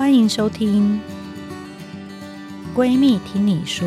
欢迎收听《闺蜜听你说》。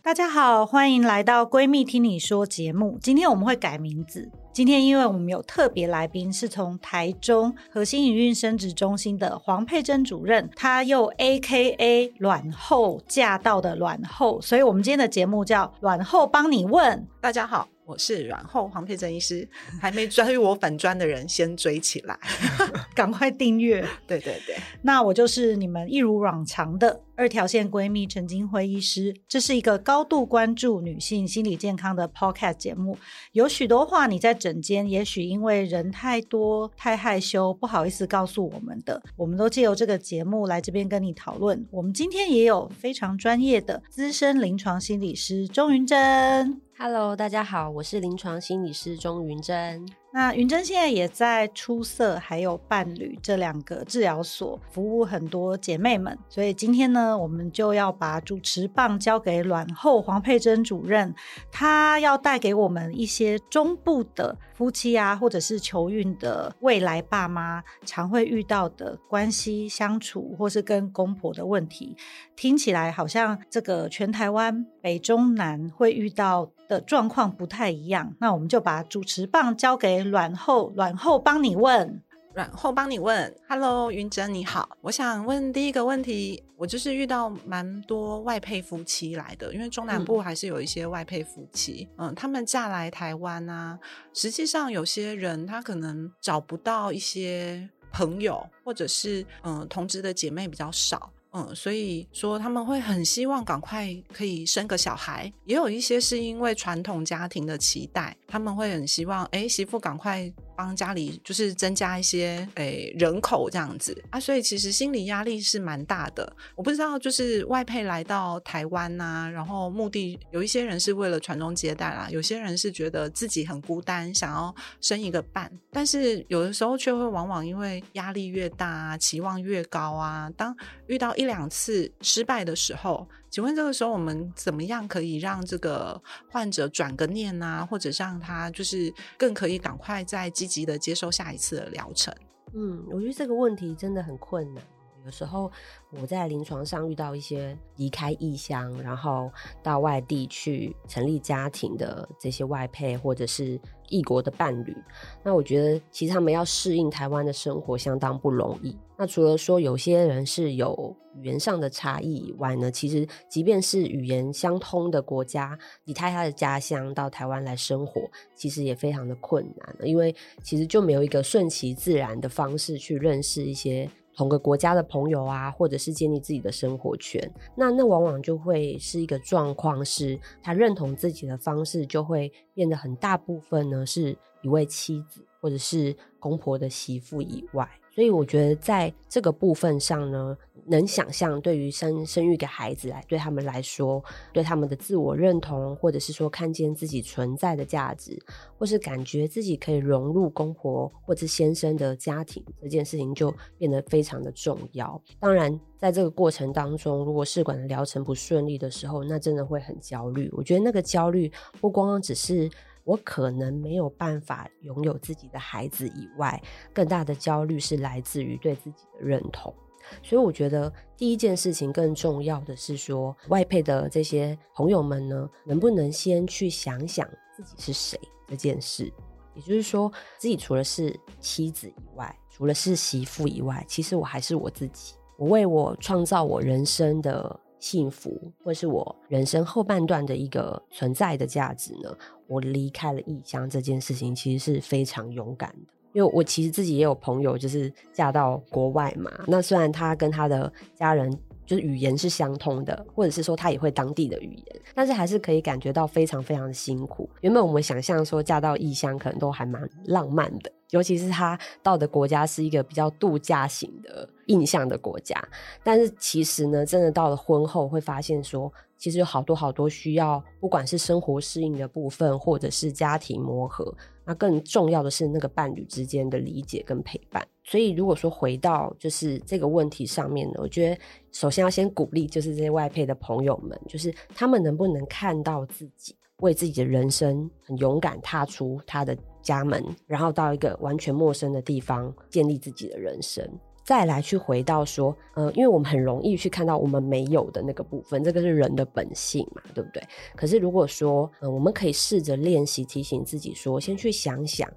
大家好，欢迎来到《闺蜜听你说》节目。今天我们会改名字。今天因为我们有特别来宾，是从台中核心营运生殖中心的黄佩珍主任，她又 AKA 卵后驾到的卵后，所以我们今天的节目叫“卵后帮你问”。大家好。我是软后黄佩珍医师，还没追我粉砖的人先追起来，赶快订阅。对对对，那我就是你们一如往常的二条线闺蜜陈金辉医师。这是一个高度关注女性心理健康的 podcast 节目，有许多话你在诊间也许因为人太多太害羞不好意思告诉我们的，我们都借由这个节目来这边跟你讨论。我们今天也有非常专业的资深临床心理师钟云珍。Hello，大家好，我是临床心理师钟云珍。那云珍现在也在出色还有伴侣这两个治疗所服务很多姐妹们，所以今天呢，我们就要把主持棒交给卵后黄佩珍主任，她要带给我们一些中部的夫妻啊，或者是求孕的未来爸妈常会遇到的关系相处，或是跟公婆的问题，听起来好像这个全台湾北中南会遇到的状况不太一样。那我们就把主持棒交给。卵后，卵后帮你问，卵后帮你问。Hello，云珍你好，我想问第一个问题，我就是遇到蛮多外配夫妻来的，因为中南部还是有一些外配夫妻，嗯，嗯，他们嫁来台湾啊，实际上有些人他可能找不到一些朋友，或者是嗯同职的姐妹比较少。嗯，所以说他们会很希望赶快可以生个小孩，也有一些是因为传统家庭的期待，他们会很希望，哎，媳妇赶快。帮家里就是增加一些诶人口这样子啊，所以其实心理压力是蛮大的。我不知道就是外配来到台湾呐、然后目的有一些人是为了传宗接代啦，有些人是觉得自己很孤单，想要生一个伴。但是有的时候却会往往因为压力越大啊，期望越高啊，当遇到一两次失败的时候。请问这个时候我们怎么样可以让这个患者转个念啊，或者让他就是更可以赶快再积极的接受下一次的疗程？嗯，我觉得这个问题真的很困难。有时候我在临床上遇到一些离开异乡，然后到外地去成立家庭的这些外配或者是异国的伴侣，那我觉得其实他们要适应台湾的生活相当不容易。那除了说有些人是有语言上的差异以外呢，其实即便是语言相通的国家，离开他的家乡到台湾来生活，其实也非常的困难，因为其实就没有一个顺其自然的方式去认识一些。同个国家的朋友啊，或者是建立自己的生活圈，那那往往就会是一个状况，是他认同自己的方式就会变得很大部分呢，是一位妻子或者是公婆的媳妇以外。所以我觉得在这个部分上呢，能想象对于生生育给孩子来，对他们来说，对他们的自我认同，或者是说看见自己存在的价值，或是感觉自己可以融入公婆或者先生的家庭，这件事情就变得非常的重要。当然，在这个过程当中，如果试管的疗程不顺利的时候，那真的会很焦虑。我觉得那个焦虑不光光只是。我可能没有办法拥有自己的孩子以外，更大的焦虑是来自于对自己的认同。所以我觉得第一件事情更重要的是说，外配的这些朋友们呢，能不能先去想想自己是谁这件事？也就是说，自己除了是妻子以外，除了是媳妇以外，其实我还是我自己。我为我创造我人生的。幸福，或是我人生后半段的一个存在的价值呢？我离开了异乡这件事情，其实是非常勇敢的。因为我其实自己也有朋友，就是嫁到国外嘛。那虽然他跟他的家人就是语言是相通的，或者是说他也会当地的语言，但是还是可以感觉到非常非常的辛苦。原本我们想象说嫁到异乡可能都还蛮浪漫的。尤其是他到的国家是一个比较度假型的印象的国家，但是其实呢，真的到了婚后会发现说，其实有好多好多需要，不管是生活适应的部分，或者是家庭磨合，那更重要的是那个伴侣之间的理解跟陪伴。所以如果说回到就是这个问题上面呢，我觉得首先要先鼓励，就是这些外配的朋友们，就是他们能不能看到自己为自己的人生很勇敢踏出他的。家门，然后到一个完全陌生的地方建立自己的人生。再来去回到说，呃，因为我们很容易去看到我们没有的那个部分，这个是人的本性嘛，对不对？可是如果说，呃，我们可以试着练习提醒自己说，先去想想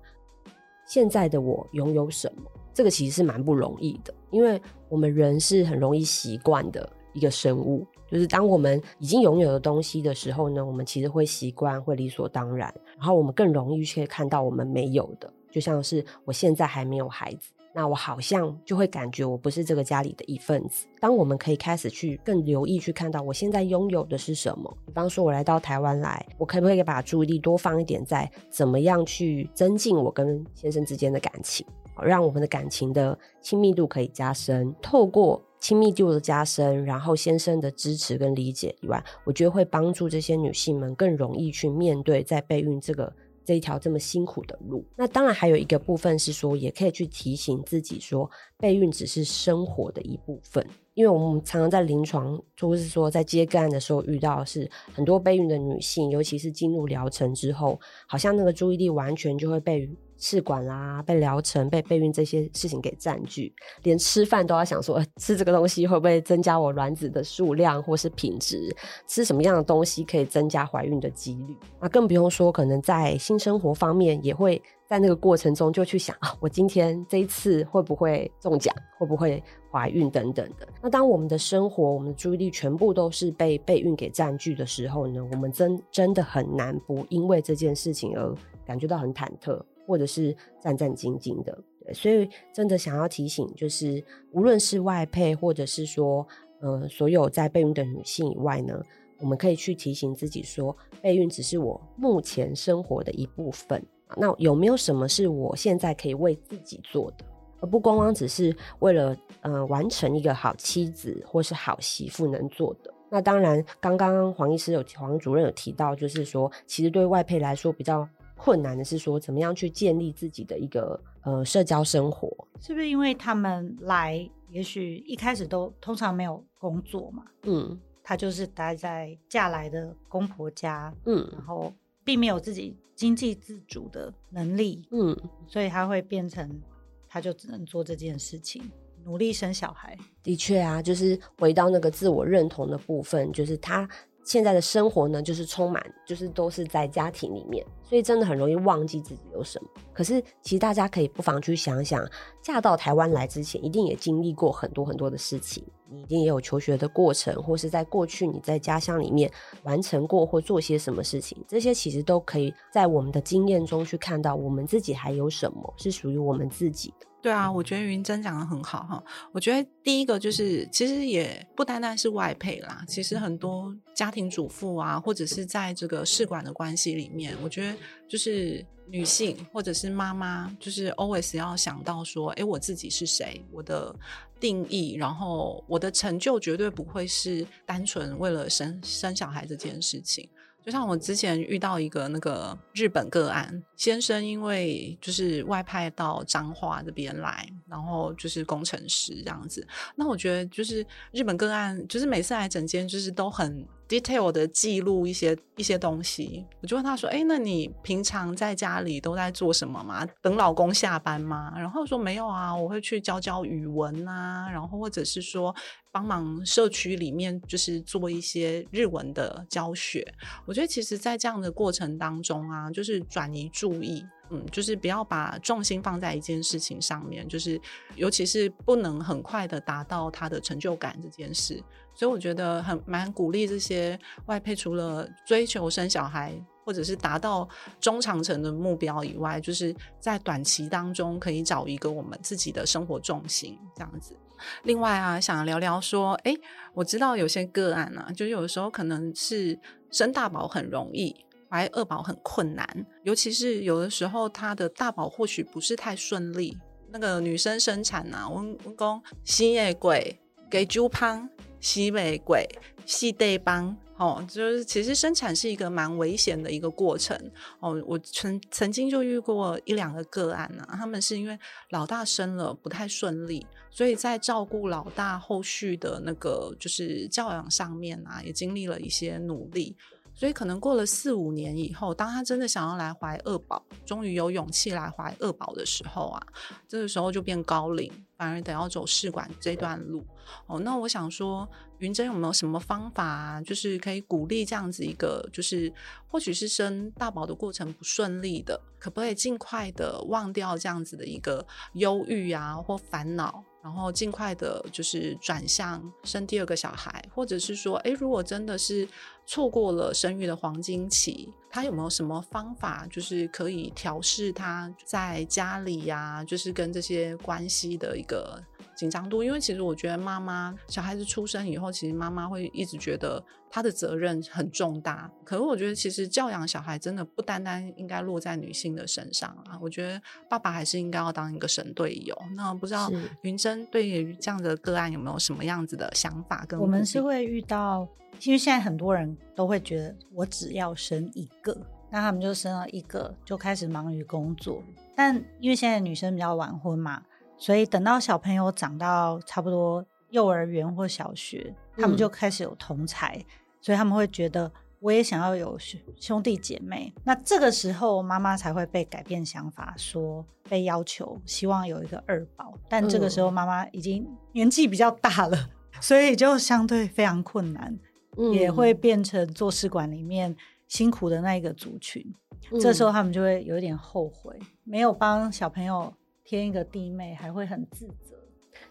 现在的我拥有什么，这个其实是蛮不容易的，因为我们人是很容易习惯的一个生物，就是当我们已经拥有的东西的时候呢，我们其实会习惯，会理所当然，然后我们更容易去看到我们没有的，就像是我现在还没有孩子。那我好像就会感觉我不是这个家里的一份子。当我们可以开始去更留意去看到我现在拥有的是什么，比方说我来到台湾来，我可不可以把注意力多放一点在怎么样去增进我跟先生之间的感情，让我们的感情的亲密度可以加深。透过亲密度的加深，然后先生的支持跟理解以外，我觉得会帮助这些女性们更容易去面对在备孕这个。这一条这么辛苦的路，那当然还有一个部分是说，也可以去提醒自己说，备孕只是生活的一部分。因为我们常常在临床，或是说在接个案的时候遇到是很多备孕的女性，尤其是进入疗程之后，好像那个注意力完全就会被试管啦、被疗程、被备孕这些事情给占据，连吃饭都要想说，吃这个东西会不会增加我卵子的数量或是品质？吃什么样的东西可以增加怀孕的几率？那更不用说，可能在性生活方面也会在那个过程中就去想啊，我今天这一次会不会中奖，会不会怀孕等等的。那当我们的生活、我们的注意力全部都是被备孕给占据的时候呢，我们真真的很难不因为这件事情而感觉到很忐忑。或者是战战兢兢的，对，所以真的想要提醒，就是无论是外配，或者是说，呃，所有在备孕的女性以外呢，我们可以去提醒自己说，备孕只是我目前生活的一部分。那有没有什么是我现在可以为自己做的，而不光光只是为了呃完成一个好妻子或是好媳妇能做的？那当然，刚刚黄医师有黄主任有提到，就是说，其实对外配来说比较。困难的是说，怎么样去建立自己的一个呃社交生活？是不是因为他们来，也许一开始都通常没有工作嘛？嗯，他就是待在嫁来的公婆家，嗯，然后并没有自己经济自主的能力，嗯，所以他会变成，他就只能做这件事情，努力生小孩。的确啊，就是回到那个自我认同的部分，就是他。现在的生活呢，就是充满，就是都是在家庭里面，所以真的很容易忘记自己有什么。可是，其实大家可以不妨去想想，嫁到台湾来之前，一定也经历过很多很多的事情，你一定也有求学的过程，或是在过去你在家乡里面完成过或做些什么事情，这些其实都可以在我们的经验中去看到，我们自己还有什么是属于我们自己的。对啊，我觉得云珍讲得很好哈。我觉得第一个就是，其实也不单单是外配啦，其实很多家庭主妇啊，或者是在这个试管的关系里面，我觉得就是女性或者是妈妈，就是 always 要想到说，诶，我自己是谁，我的定义，然后我的成就绝对不会是单纯为了生生小孩这件事情。就像我之前遇到一个那个日本个案，先生因为就是外派到彰化这边来，然后就是工程师这样子。那我觉得就是日本个案，就是每次来整间就是都很。Detail 的记录一些一些东西，我就问他说：“哎，那你平常在家里都在做什么吗？等老公下班吗？”然后说：“没有啊，我会去教教语文啊，然后或者是说帮忙社区里面就是做一些日文的教学。”我觉得其实，在这样的过程当中啊，就是转移注意。嗯，就是不要把重心放在一件事情上面，就是尤其是不能很快的达到他的成就感这件事，所以我觉得很蛮鼓励这些外配，除了追求生小孩或者是达到中长程的目标以外，就是在短期当中可以找一个我们自己的生活重心这样子。另外啊，想聊聊说，哎，我知道有些个案啊，就有的时候可能是生大宝很容易。怀二宝很困难，尤其是有的时候她的大宝或许不是太顺利。那个女生生产呐、啊，我我讲西野鬼给猪胖，西北鬼西对帮哦，就是其实生产是一个蛮危险的一个过程哦。我曾曾经就遇过一两个个案呐、啊，他们是因为老大生了不太顺利，所以在照顾老大后续的那个就是教养上面啊，也经历了一些努力。所以可能过了四五年以后，当他真的想要来怀二宝，终于有勇气来怀二宝的时候啊，这个时候就变高龄，反而得要走试管这段路。哦，那我想说，云珍有没有什么方法啊，就是可以鼓励这样子一个，就是或许是生大宝的过程不顺利的，可不可以尽快的忘掉这样子的一个忧郁啊或烦恼？然后尽快的，就是转向生第二个小孩，或者是说，哎，如果真的是错过了生育的黄金期，他有没有什么方法，就是可以调试他在家里呀，就是跟这些关系的一个。紧张度，因为其实我觉得妈妈小孩子出生以后，其实妈妈会一直觉得她的责任很重大。可是我觉得，其实教养小孩真的不单单应该落在女性的身上啊。我觉得爸爸还是应该要当一个神队友。那不知道云珍对于这样的个案有没有什么样子的想法跟？跟我们是会遇到，因为现在很多人都会觉得我只要生一个，那他们就生了一个就开始忙于工作。但因为现在女生比较晚婚嘛。所以等到小朋友长到差不多幼儿园或小学，他们就开始有同才，嗯、所以他们会觉得我也想要有兄弟姐妹。那这个时候妈妈才会被改变想法，说被要求希望有一个二宝。但这个时候妈妈已经年纪比较大了，嗯、所以就相对非常困难，嗯、也会变成做试管里面辛苦的那一个族群。嗯、这时候他们就会有点后悔，没有帮小朋友。添一个弟妹还会很自责。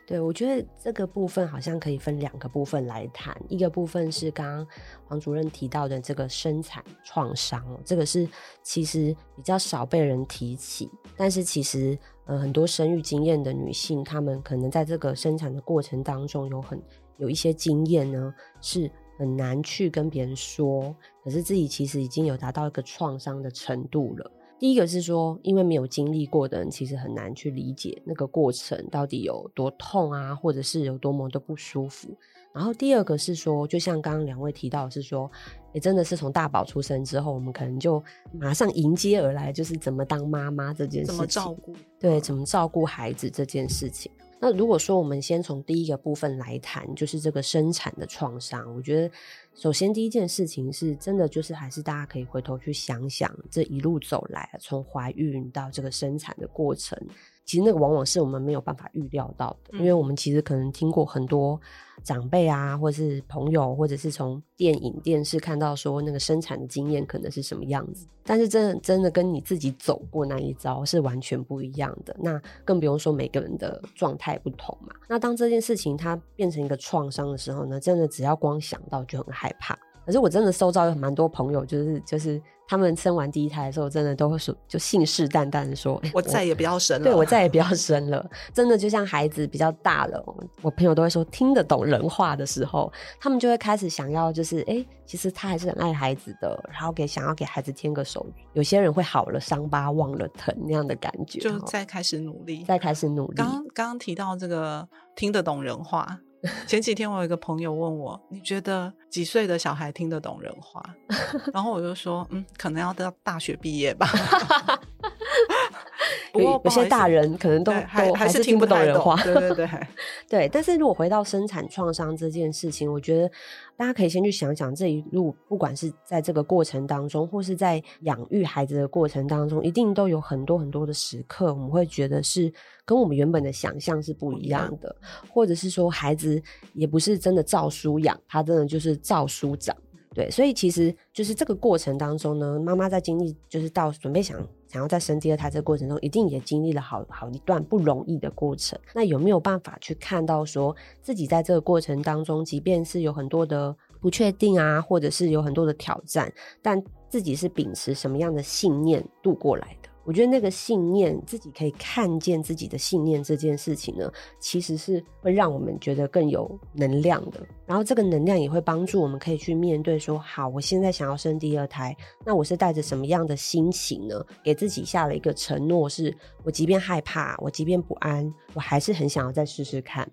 对，我觉得这个部分好像可以分两个部分来谈。一个部分是刚刚黄主任提到的这个生产创伤，这个是其实比较少被人提起。但是其实，呃，很多生育经验的女性，她们可能在这个生产的过程当中有很有一些经验呢，是很难去跟别人说。可是自己其实已经有达到一个创伤的程度了。第一个是说，因为没有经历过的人，其实很难去理解那个过程到底有多痛啊，或者是有多么的不舒服。然后第二个是说，就像刚刚两位提到的是说，也真的是从大宝出生之后，我们可能就马上迎接而来，就是怎么当妈妈这件事情，怎么照顾，对，怎么照顾孩子这件事情。那如果说我们先从第一个部分来谈，就是这个生产的创伤，我觉得首先第一件事情是真的，就是还是大家可以回头去想想，这一路走来，从怀孕到这个生产的过程，其实那个往往是我们没有办法预料到的，因为我们其实可能听过很多。长辈啊，或者是朋友，或者是从电影、电视看到说那个生产的经验可能是什么样子，但是真的真的跟你自己走过那一遭是完全不一样的。那更不用说每个人的状态不同嘛。那当这件事情它变成一个创伤的时候呢，真的只要光想到就很害怕。可是我真的收到有蛮多朋友，就是就是。他们生完第一胎的时候，真的都会说，就信誓旦旦的说：“我再也不要生了。”对，我再也不要生了。真的就像孩子比较大了，我朋友都会说，听得懂人话的时候，他们就会开始想要，就是哎、欸，其实他还是很爱孩子的，然后给想要给孩子添个手。有些人会好了伤疤忘了疼那样的感觉，就再开始努力，再开始努力。刚刚提到这个听得懂人话。前几天我有一个朋友问我，你觉得几岁的小孩听得懂人话？然后我就说，嗯，可能要到大学毕业吧。不过有些大人可能都都还是听不懂人话。对对对，对。但是如果回到生产创伤这件事情，我觉得大家可以先去想想这一路，不管是在这个过程当中，或是在养育孩子的过程当中，一定都有很多很多的时刻，我们会觉得是。跟我们原本的想象是不一样的，或者是说孩子也不是真的照书养，他真的就是照书长，对，所以其实就是这个过程当中呢，妈妈在经历就是到准备想想要在生第二胎这个过程中，一定也经历了好好一段不容易的过程。那有没有办法去看到说自己在这个过程当中，即便是有很多的不确定啊，或者是有很多的挑战，但自己是秉持什么样的信念度过来的？我觉得那个信念，自己可以看见自己的信念这件事情呢，其实是会让我们觉得更有能量的。然后这个能量也会帮助我们可以去面对说，好，我现在想要生第二胎，那我是带着什么样的心情呢？给自己下了一个承诺，是我即便害怕，我即便不安，我还是很想要再试试看。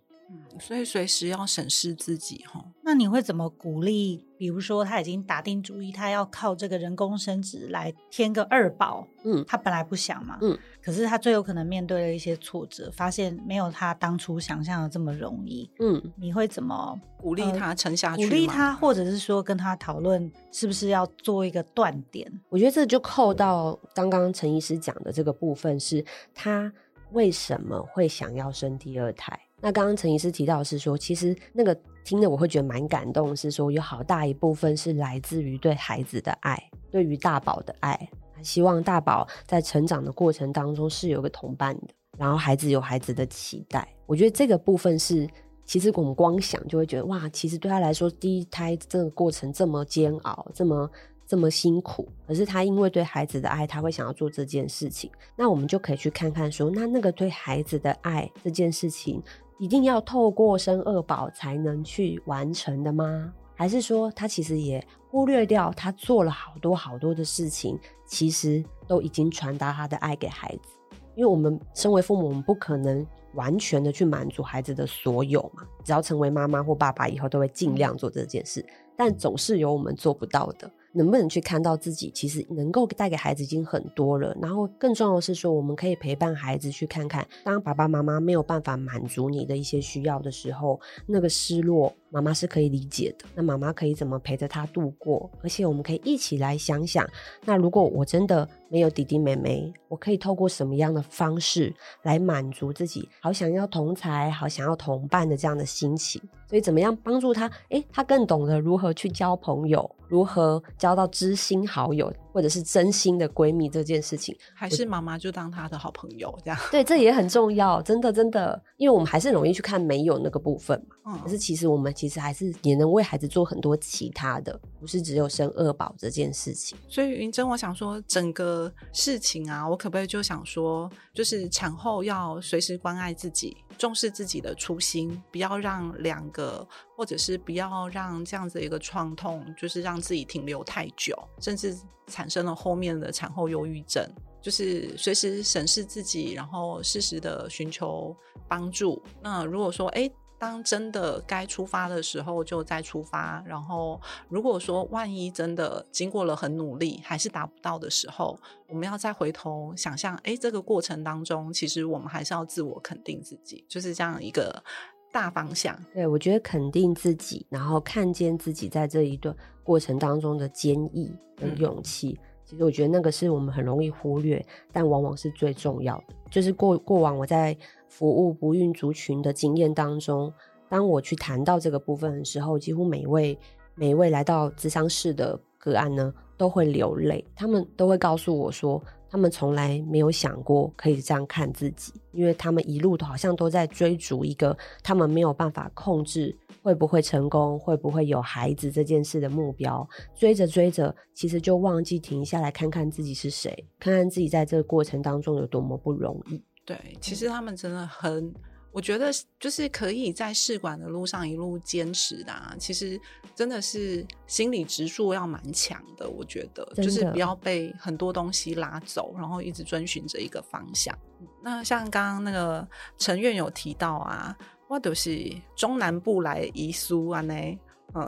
所以随时要审视自己哈。那你会怎么鼓励？比如说他已经打定主意，他要靠这个人工生殖来添个二宝，嗯，他本来不想嘛，嗯，可是他最有可能面对了一些挫折，发现没有他当初想象的这么容易，嗯，你会怎么鼓励他撑下去？鼓励他，或者是说跟他讨论是不是要做一个断点？我觉得这就扣到刚刚陈医师讲的这个部分，是他为什么会想要生第二胎？那刚刚陈医师提到是说，其实那个听了我会觉得蛮感动，是说有好大一部分是来自于对孩子的爱，对于大宝的爱，希望大宝在成长的过程当中是有个同伴的，然后孩子有孩子的期待。我觉得这个部分是，其实我们光想就会觉得哇，其实对他来说，第一胎这个过程这么煎熬，这么。这么辛苦，可是他因为对孩子的爱，他会想要做这件事情。那我们就可以去看看说，那那个对孩子的爱这件事情，一定要透过生二宝才能去完成的吗？还是说他其实也忽略掉他做了好多好多的事情，其实都已经传达他的爱给孩子？因为我们身为父母，我们不可能完全的去满足孩子的所有嘛。只要成为妈妈或爸爸以后，都会尽量做这件事，但总是有我们做不到的。能不能去看到自己其实能够带给孩子已经很多了，然后更重要的是说，我们可以陪伴孩子去看看，当爸爸妈妈没有办法满足你的一些需要的时候，那个失落。妈妈是可以理解的，那妈妈可以怎么陪着他度过？而且我们可以一起来想想，那如果我真的没有弟弟妹妹，我可以透过什么样的方式来满足自己？好想要同才，好想要同伴的这样的心情。所以怎么样帮助他？诶，他更懂得如何去交朋友，如何交到知心好友。或者是真心的闺蜜这件事情，还是妈妈就当她的好朋友这样？对，这也很重要，真的真的，因为我们还是容易去看没有那个部分嘛。嗯，可是其实我们其实还是也能为孩子做很多其他的，不是只有生二宝这件事情。所以云珍，我想说整个事情啊，我可不可以就想说，就是产后要随时关爱自己。重视自己的初心，不要让两个，或者是不要让这样子一个创痛，就是让自己停留太久，甚至产生了后面的产后忧郁症。就是随时审视自己，然后适时的寻求帮助。那如果说，哎。当真的该出发的时候，就再出发。然后，如果说万一真的经过了很努力，还是达不到的时候，我们要再回头想象，哎，这个过程当中，其实我们还是要自我肯定自己，就是这样一个大方向。对，我觉得肯定自己，然后看见自己在这一段过程当中的坚毅跟勇气，嗯，其实我觉得那个是我们很容易忽略，但往往是最重要的。就是过过往我在。服务不孕族群的经验当中，当我去谈到这个部分的时候，几乎每一位每一位来到咨商室的个案呢，都会流泪。他们都会告诉我说，他们从来没有想过可以这样看自己，因为他们一路都好像都在追逐一个他们没有办法控制会不会成功、会不会有孩子这件事的目标。追着追着，其实就忘记停下来看看自己是谁，看看自己在这个过程当中有多么不容易。对，其实他们真的很，我觉得就是可以在试管的路上一路坚持的啊。其实真的是心理质素要蛮强的，我觉得就是不要被很多东西拉走，然后一直遵循着一个方向。那像刚刚那个陈院有提到啊，我都是中南部来移苏啊呢，嗯，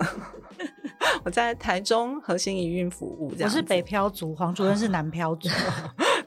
我在台中核心营运服务，我是北漂族，黄主任 是南漂族。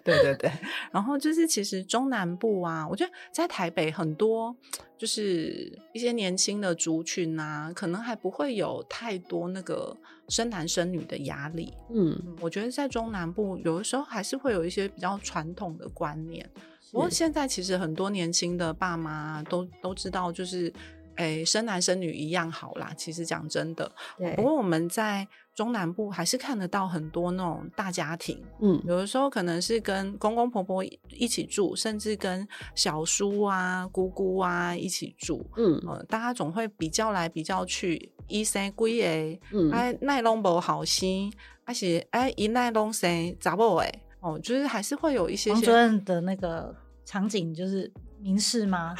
对对对，然后就是其实中南部啊，我觉得在台北很多就是一些年轻的族群啊，可能还不会有太多那个生男生女的压力。嗯，我觉得在中南部有的时候还是会有一些比较传统的观念。不过现在其实很多年轻的爸妈都都知道，就是。哎，生男生女一样好啦。其实讲真的，不过我们在中南部还是看得到很多那种大家庭。嗯，有的时候可能是跟公公婆婆一起住，甚至跟小叔啊、姑姑啊一起住。嗯，呃、大家总会比较来比较去，一生几个，嗯，哎，奈拢无好心，还是哎一奈拢生查某哎，哦，就是还是会有一些些。王主任的那个场景就是。明示吗？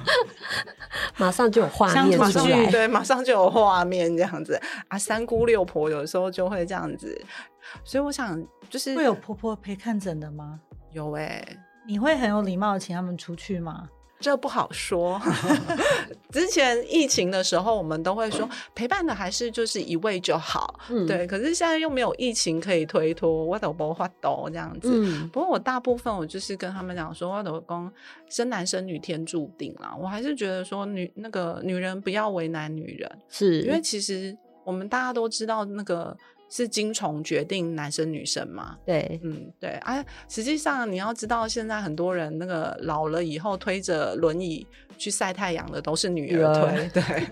马上就有画面出来，对，马上就有画面这样子。啊，三姑六婆有时候就会这样子，所以我想就是会有婆婆陪看诊的吗？有哎、欸，你会很有礼貌的请他们出去吗？这不好说。之前疫情的时候，我们都会说陪伴的还是就是一位就好，嗯、对。可是现在又没有疫情可以推脱，我都不发抖这样子。嗯、不过我大部分我就是跟他们讲说，我都公生男生女天注定啦。我还是觉得说女那个女人不要为难女人，是因为其实我们大家都知道那个。是精虫决定男生女生嘛？对，嗯，对。哎、啊，实际上你要知道，现在很多人那个老了以后推着轮椅去晒太阳的都是女儿推，对，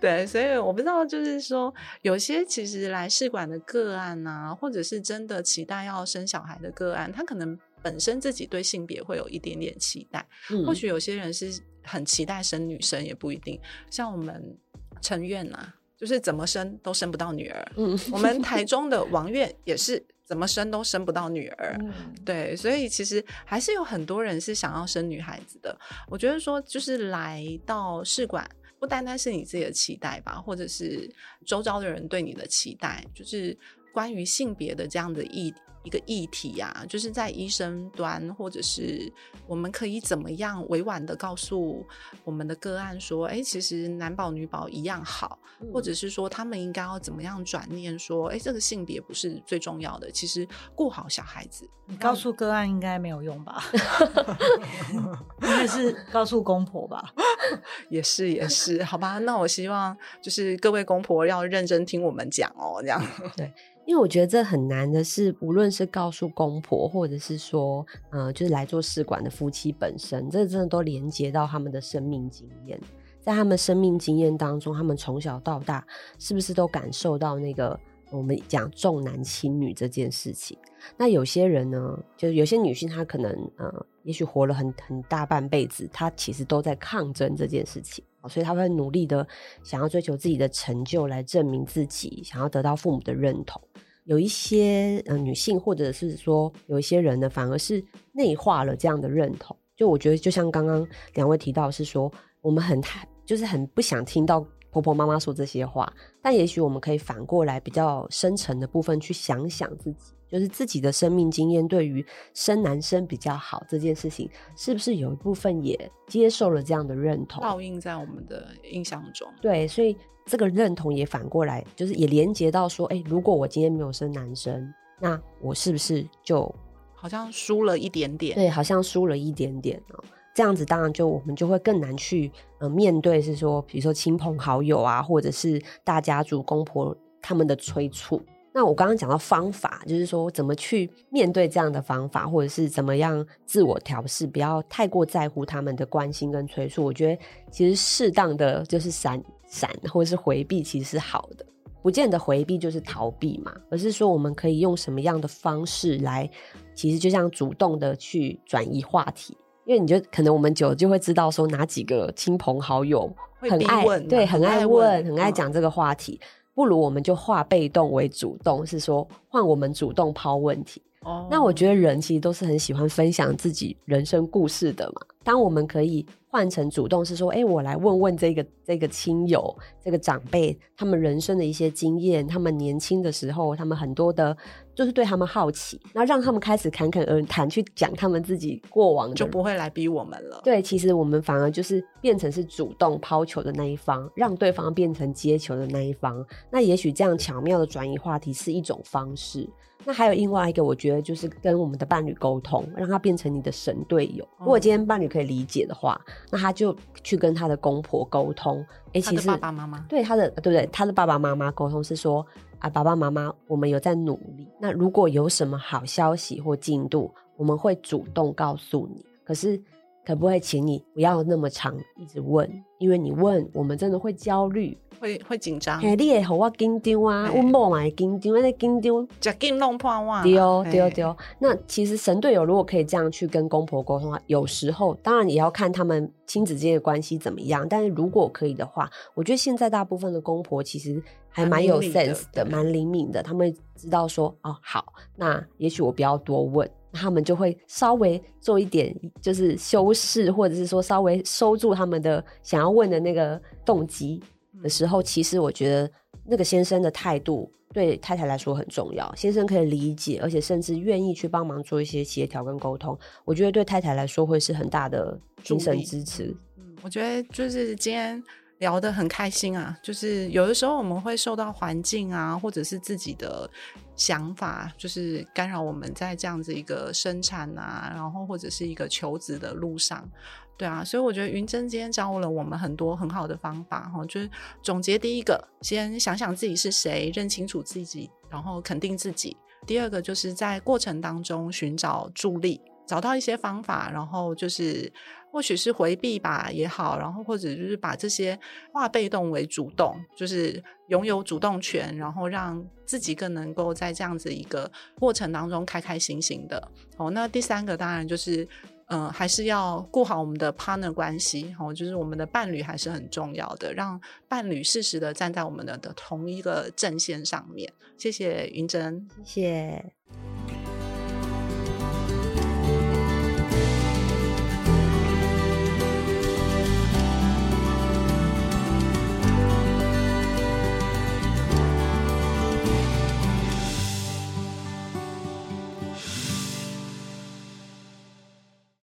对。所以我不知道，就是说，有些其实来试管的个案啊，或者是真的期待要生小孩的个案，他可能本身自己对性别会有一点点期待。嗯、或许有些人是很期待生女生，也不一定。像我们成院啊。就是怎么生都生不到女儿。嗯，我们台中的王院也是怎么生都生不到女儿。嗯，对，所以其实还是有很多人是想要生女孩子的。我觉得说，就是来到试管，不单单是你自己的期待吧，或者是周遭的人对你的期待，就是关于性别的这样的议。一个议题呀、啊，就是在医生端，或者是我们可以怎么样委婉的告诉我们的个案说，哎，其实男宝女宝一样好，嗯、或者是说他们应该要怎么样转念说，哎，这个性别不是最重要的，其实顾好小孩子。你告诉个案应该没有用吧？应该是告诉公婆吧？也是也是，好吧。那我希望就是各位公婆要认真听我们讲哦，这样 对。因为我觉得这很难的是，无论是告诉公婆，或者是说，呃，就是来做试管的夫妻本身，这真的都连接到他们的生命经验。在他们生命经验当中，他们从小到大是不是都感受到那个我们讲重男轻女这件事情？那有些人呢，就是有些女性，她可能呃，也许活了很很大半辈子，她其实都在抗争这件事情，所以她会努力的想要追求自己的成就，来证明自己，想要得到父母的认同。有一些呃女性，或者是说有一些人呢，反而是内化了这样的认同。就我觉得，就像刚刚两位提到，是说我们很太就是很不想听到婆婆妈妈说这些话，但也许我们可以反过来比较深层的部分去想想自己，就是自己的生命经验对于生男生比较好这件事情，是不是有一部分也接受了这样的认同，烙印在我们的印象中？对，所以。这个认同也反过来，就是也连接到说，哎，如果我今天没有生男生，那我是不是就好像输了一点点？对，好像输了一点点哦。这样子当然就我们就会更难去呃面对，是说比如说亲朋好友啊，或者是大家族公婆他们的催促。那我刚刚讲到方法，就是说怎么去面对这样的方法，或者是怎么样自我调试，不要太过在乎他们的关心跟催促。我觉得其实适当的就是闪闪或者是回避，其实是好的。不见得回避就是逃避嘛，而是说我们可以用什么样的方式来，其实就像主动的去转移话题。因为你就可能我们久了就会知道说哪几个亲朋好友很爱问，对，很爱问，很爱讲这个话题。嗯不如我们就化被动为主动，是说换我们主动抛问题。哦，oh. 那我觉得人其实都是很喜欢分享自己人生故事的嘛。当我们可以换成主动，是说，哎、欸，我来问问这个这个亲友、这个长辈，他们人生的一些经验，他们年轻的时候，他们很多的，就是对他们好奇，然后让他们开始侃侃而谈，去讲他们自己过往的，就不会来逼我们了。对，其实我们反而就是变成是主动抛球的那一方，让对方变成接球的那一方。那也许这样巧妙的转移话题是一种方式。那还有另外一个，我觉得就是跟我们的伴侣沟通，让他变成你的神队友。如果今天伴侣可以理解的话，那他就去跟他的公婆沟通。哎、欸，其实爸爸妈妈对他的对不对？他的爸爸妈妈沟通是说啊，爸爸妈妈，我们有在努力。那如果有什么好消息或进度，我们会主动告诉你。可是。可不可以请你不要那么长一直问，因为你问我们真的会焦虑，会会紧张。哎，你也和我紧张啊，我某买紧张，那紧张，就紧弄破哇。对哦，对哦，对哦。那其实神队友如果可以这样去跟公婆沟通的话，有时候当然也要看他们亲子之间的关系怎么样。但是如果可以的话，我觉得现在大部分的公婆其实还蛮有 sense 的，蛮灵敏的，他们会知道说哦，好，那也许我不要多问。他们就会稍微做一点，就是修饰，或者是说稍微收住他们的想要问的那个动机的时候，其实我觉得那个先生的态度对太太来说很重要，先生可以理解，而且甚至愿意去帮忙做一些协调跟沟通，我觉得对太太来说会是很大的精神支持。嗯，我觉得就是今天聊得很开心啊，就是有的时候我们会受到环境啊，或者是自己的想法，就是干扰我们在这样子一个生产啊，然后或者是一个求职的路上。对啊，所以我觉得云珍今天教了我们很多很好的方法哈，就是总结第一个，先想想自己是谁，认清楚自己，然后肯定自己。第二个就是在过程当中寻找助力，找到一些方法，然后就是或许是回避吧也好，然后或者就是把这些化被动为主动，就是拥有主动权，然后让自己更能够在这样子一个过程当中开开心心的。哦，那第三个当然就是。嗯、呃，还是要顾好我们的 partner 关系，哦，就是我们的伴侣还是很重要的，让伴侣适时的站在我们的的同一个阵线上面。谢谢云珍，谢谢。